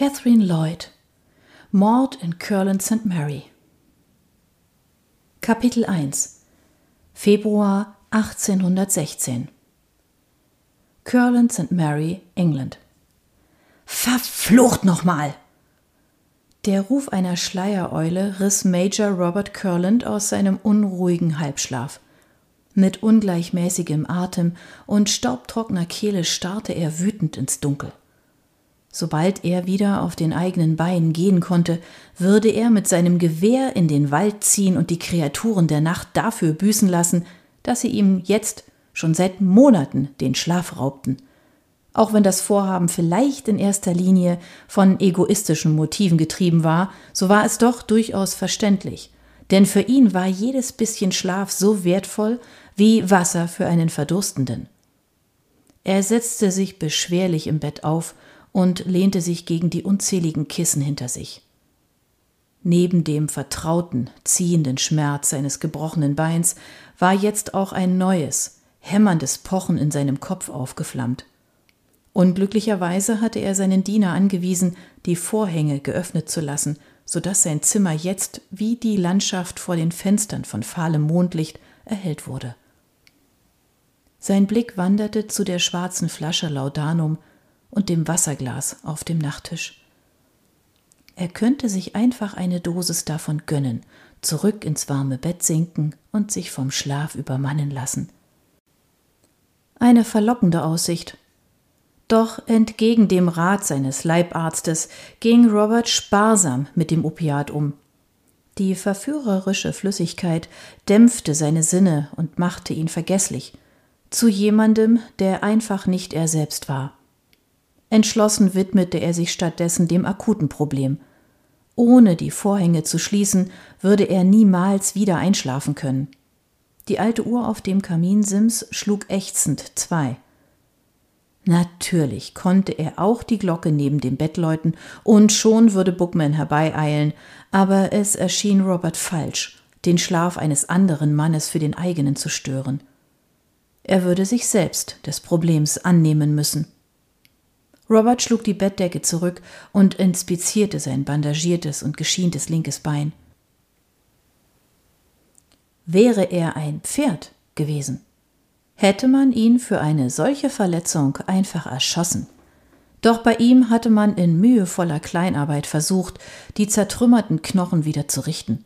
Catherine Lloyd Mord in Curland St. Mary Kapitel 1 Februar 1816 Curland St. Mary, England Verflucht nochmal! Der Ruf einer Schleiereule riss Major Robert Curland aus seinem unruhigen Halbschlaf. Mit ungleichmäßigem Atem und staubtrockener Kehle starrte er wütend ins Dunkel. Sobald er wieder auf den eigenen Beinen gehen konnte, würde er mit seinem Gewehr in den Wald ziehen und die Kreaturen der Nacht dafür büßen lassen, dass sie ihm jetzt schon seit Monaten den Schlaf raubten. Auch wenn das Vorhaben vielleicht in erster Linie von egoistischen Motiven getrieben war, so war es doch durchaus verständlich, denn für ihn war jedes bisschen Schlaf so wertvoll wie Wasser für einen Verdurstenden. Er setzte sich beschwerlich im Bett auf und lehnte sich gegen die unzähligen Kissen hinter sich. Neben dem vertrauten, ziehenden Schmerz seines gebrochenen Beins war jetzt auch ein neues, hämmerndes Pochen in seinem Kopf aufgeflammt. Unglücklicherweise hatte er seinen Diener angewiesen, die Vorhänge geöffnet zu lassen, so dass sein Zimmer jetzt wie die Landschaft vor den Fenstern von fahlem Mondlicht erhellt wurde. Sein Blick wanderte zu der schwarzen Flasche Laudanum, und dem Wasserglas auf dem Nachttisch. Er könnte sich einfach eine Dosis davon gönnen, zurück ins warme Bett sinken und sich vom Schlaf übermannen lassen. Eine verlockende Aussicht. Doch entgegen dem Rat seines Leibarztes ging Robert sparsam mit dem Opiat um. Die verführerische Flüssigkeit dämpfte seine Sinne und machte ihn vergesslich, zu jemandem, der einfach nicht er selbst war. Entschlossen widmete er sich stattdessen dem akuten Problem. Ohne die Vorhänge zu schließen, würde er niemals wieder einschlafen können. Die alte Uhr auf dem Kaminsims schlug ächzend zwei. Natürlich konnte er auch die Glocke neben dem Bett läuten, und schon würde Bookman herbeieilen, aber es erschien Robert falsch, den Schlaf eines anderen Mannes für den eigenen zu stören. Er würde sich selbst des Problems annehmen müssen. Robert schlug die Bettdecke zurück und inspizierte sein bandagiertes und geschientes linkes Bein. Wäre er ein Pferd gewesen, hätte man ihn für eine solche Verletzung einfach erschossen. Doch bei ihm hatte man in mühevoller Kleinarbeit versucht, die zertrümmerten Knochen wieder zu richten.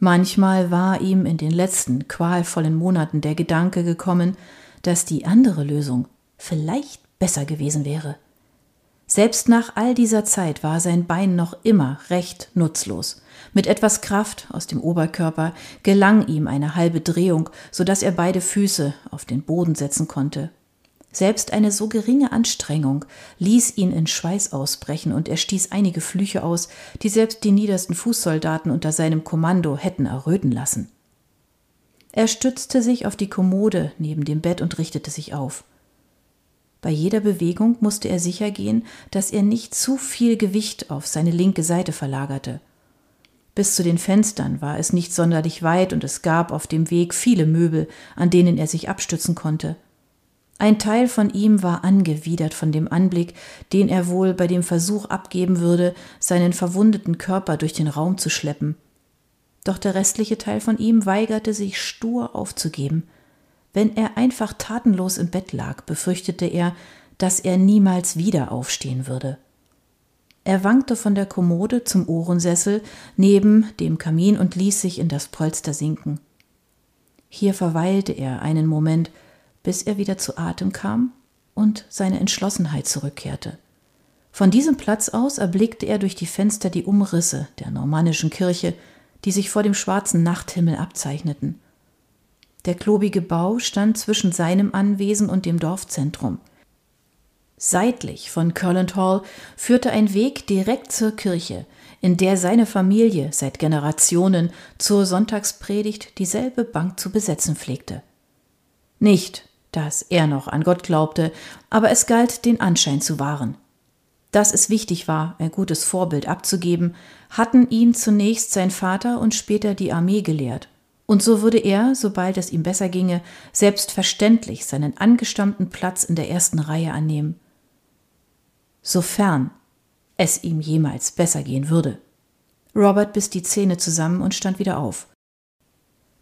Manchmal war ihm in den letzten qualvollen Monaten der Gedanke gekommen, dass die andere Lösung vielleicht besser gewesen wäre. Selbst nach all dieser Zeit war sein Bein noch immer recht nutzlos. Mit etwas Kraft aus dem Oberkörper gelang ihm eine halbe Drehung, so dass er beide Füße auf den Boden setzen konnte. Selbst eine so geringe Anstrengung ließ ihn in Schweiß ausbrechen und er stieß einige Flüche aus, die selbst die niedersten Fußsoldaten unter seinem Kommando hätten erröten lassen. Er stützte sich auf die Kommode neben dem Bett und richtete sich auf. Bei jeder Bewegung musste er sicher gehen, dass er nicht zu viel Gewicht auf seine linke Seite verlagerte. Bis zu den Fenstern war es nicht sonderlich weit und es gab auf dem Weg viele Möbel, an denen er sich abstützen konnte. Ein Teil von ihm war angewidert von dem Anblick, den er wohl bei dem Versuch abgeben würde, seinen verwundeten Körper durch den Raum zu schleppen. Doch der restliche Teil von ihm weigerte sich stur aufzugeben – wenn er einfach tatenlos im Bett lag, befürchtete er, dass er niemals wieder aufstehen würde. Er wankte von der Kommode zum Ohrensessel neben dem Kamin und ließ sich in das Polster sinken. Hier verweilte er einen Moment, bis er wieder zu Atem kam und seine Entschlossenheit zurückkehrte. Von diesem Platz aus erblickte er durch die Fenster die Umrisse der normannischen Kirche, die sich vor dem schwarzen Nachthimmel abzeichneten. Der klobige Bau stand zwischen seinem Anwesen und dem Dorfzentrum. Seitlich von Curland Hall führte ein Weg direkt zur Kirche, in der seine Familie seit Generationen zur Sonntagspredigt dieselbe Bank zu besetzen pflegte. Nicht, dass er noch an Gott glaubte, aber es galt, den Anschein zu wahren. Dass es wichtig war, ein gutes Vorbild abzugeben, hatten ihn zunächst sein Vater und später die Armee gelehrt und so würde er, sobald es ihm besser ginge, selbstverständlich seinen angestammten Platz in der ersten Reihe annehmen. Sofern es ihm jemals besser gehen würde. Robert biss die Zähne zusammen und stand wieder auf.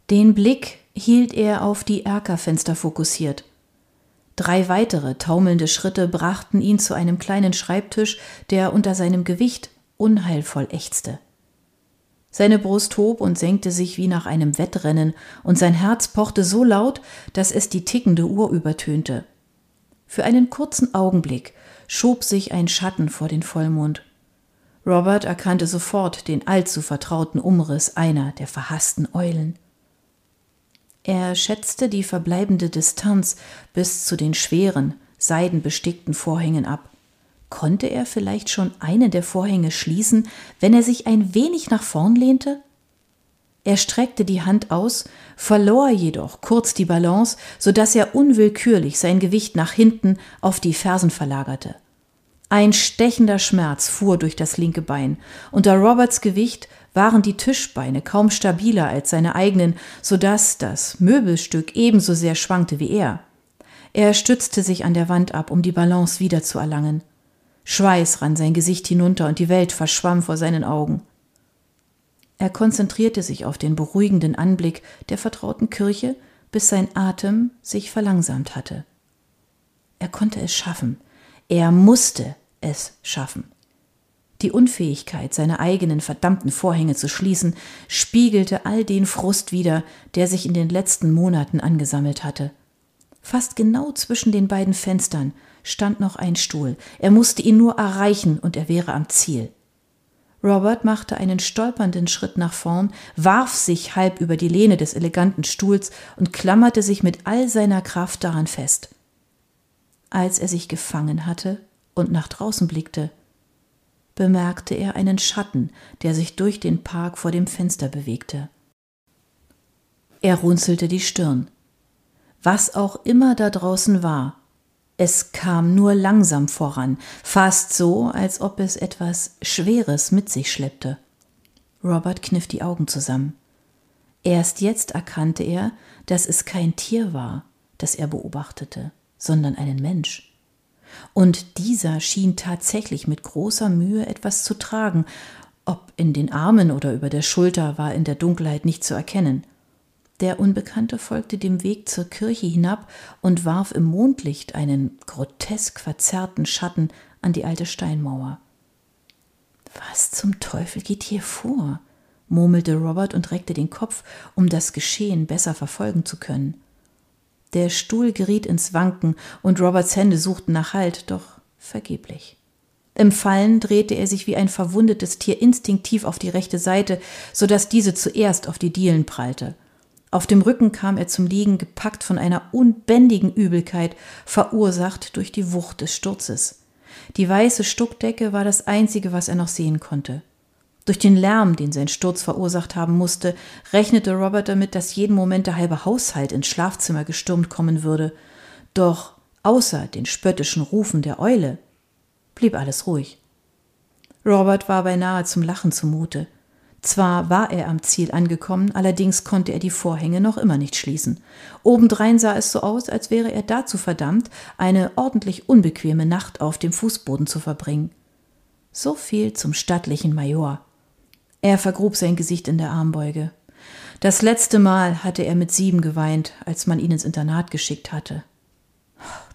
Den Blick hielt er auf die Erkerfenster fokussiert. Drei weitere taumelnde Schritte brachten ihn zu einem kleinen Schreibtisch, der unter seinem Gewicht unheilvoll ächzte. Seine Brust hob und senkte sich wie nach einem Wettrennen, und sein Herz pochte so laut, dass es die tickende Uhr übertönte. Für einen kurzen Augenblick schob sich ein Schatten vor den Vollmond. Robert erkannte sofort den allzu vertrauten Umriss einer der verhassten Eulen. Er schätzte die verbleibende Distanz bis zu den schweren, seidenbestickten Vorhängen ab. Konnte er vielleicht schon eine der Vorhänge schließen, wenn er sich ein wenig nach vorn lehnte? Er streckte die Hand aus, verlor jedoch kurz die Balance, so dass er unwillkürlich sein Gewicht nach hinten auf die Fersen verlagerte. Ein stechender Schmerz fuhr durch das linke Bein. Unter Roberts Gewicht waren die Tischbeine kaum stabiler als seine eigenen, so dass das Möbelstück ebenso sehr schwankte wie er. Er stützte sich an der Wand ab, um die Balance wiederzuerlangen. Schweiß rann sein Gesicht hinunter und die Welt verschwamm vor seinen Augen. Er konzentrierte sich auf den beruhigenden Anblick der vertrauten Kirche, bis sein Atem sich verlangsamt hatte. Er konnte es schaffen. Er musste es schaffen. Die Unfähigkeit, seine eigenen verdammten Vorhänge zu schließen, spiegelte all den Frust wider, der sich in den letzten Monaten angesammelt hatte. Fast genau zwischen den beiden Fenstern stand noch ein Stuhl. Er musste ihn nur erreichen und er wäre am Ziel. Robert machte einen stolpernden Schritt nach vorn, warf sich halb über die Lehne des eleganten Stuhls und klammerte sich mit all seiner Kraft daran fest. Als er sich gefangen hatte und nach draußen blickte, bemerkte er einen Schatten, der sich durch den Park vor dem Fenster bewegte. Er runzelte die Stirn. Was auch immer da draußen war, es kam nur langsam voran, fast so, als ob es etwas Schweres mit sich schleppte. Robert kniff die Augen zusammen. Erst jetzt erkannte er, dass es kein Tier war, das er beobachtete, sondern einen Mensch. Und dieser schien tatsächlich mit großer Mühe etwas zu tragen, ob in den Armen oder über der Schulter war in der Dunkelheit nicht zu erkennen. Der Unbekannte folgte dem Weg zur Kirche hinab und warf im Mondlicht einen grotesk verzerrten Schatten an die alte Steinmauer. Was zum Teufel geht hier vor? murmelte Robert und reckte den Kopf, um das Geschehen besser verfolgen zu können. Der Stuhl geriet ins Wanken und Roberts Hände suchten nach Halt, doch vergeblich. Im Fallen drehte er sich wie ein verwundetes Tier instinktiv auf die rechte Seite, so dass diese zuerst auf die Dielen prallte. Auf dem Rücken kam er zum Liegen, gepackt von einer unbändigen Übelkeit, verursacht durch die Wucht des Sturzes. Die weiße Stuckdecke war das einzige, was er noch sehen konnte. Durch den Lärm, den sein Sturz verursacht haben musste, rechnete Robert damit, dass jeden Moment der halbe Haushalt ins Schlafzimmer gestürmt kommen würde. Doch außer den spöttischen Rufen der Eule blieb alles ruhig. Robert war beinahe zum Lachen zumute. Zwar war er am Ziel angekommen, allerdings konnte er die Vorhänge noch immer nicht schließen. Obendrein sah es so aus, als wäre er dazu verdammt, eine ordentlich unbequeme Nacht auf dem Fußboden zu verbringen. So viel zum stattlichen Major. Er vergrub sein Gesicht in der Armbeuge. Das letzte Mal hatte er mit sieben geweint, als man ihn ins Internat geschickt hatte.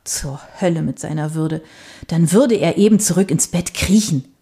Zur Hölle mit seiner Würde. Dann würde er eben zurück ins Bett kriechen.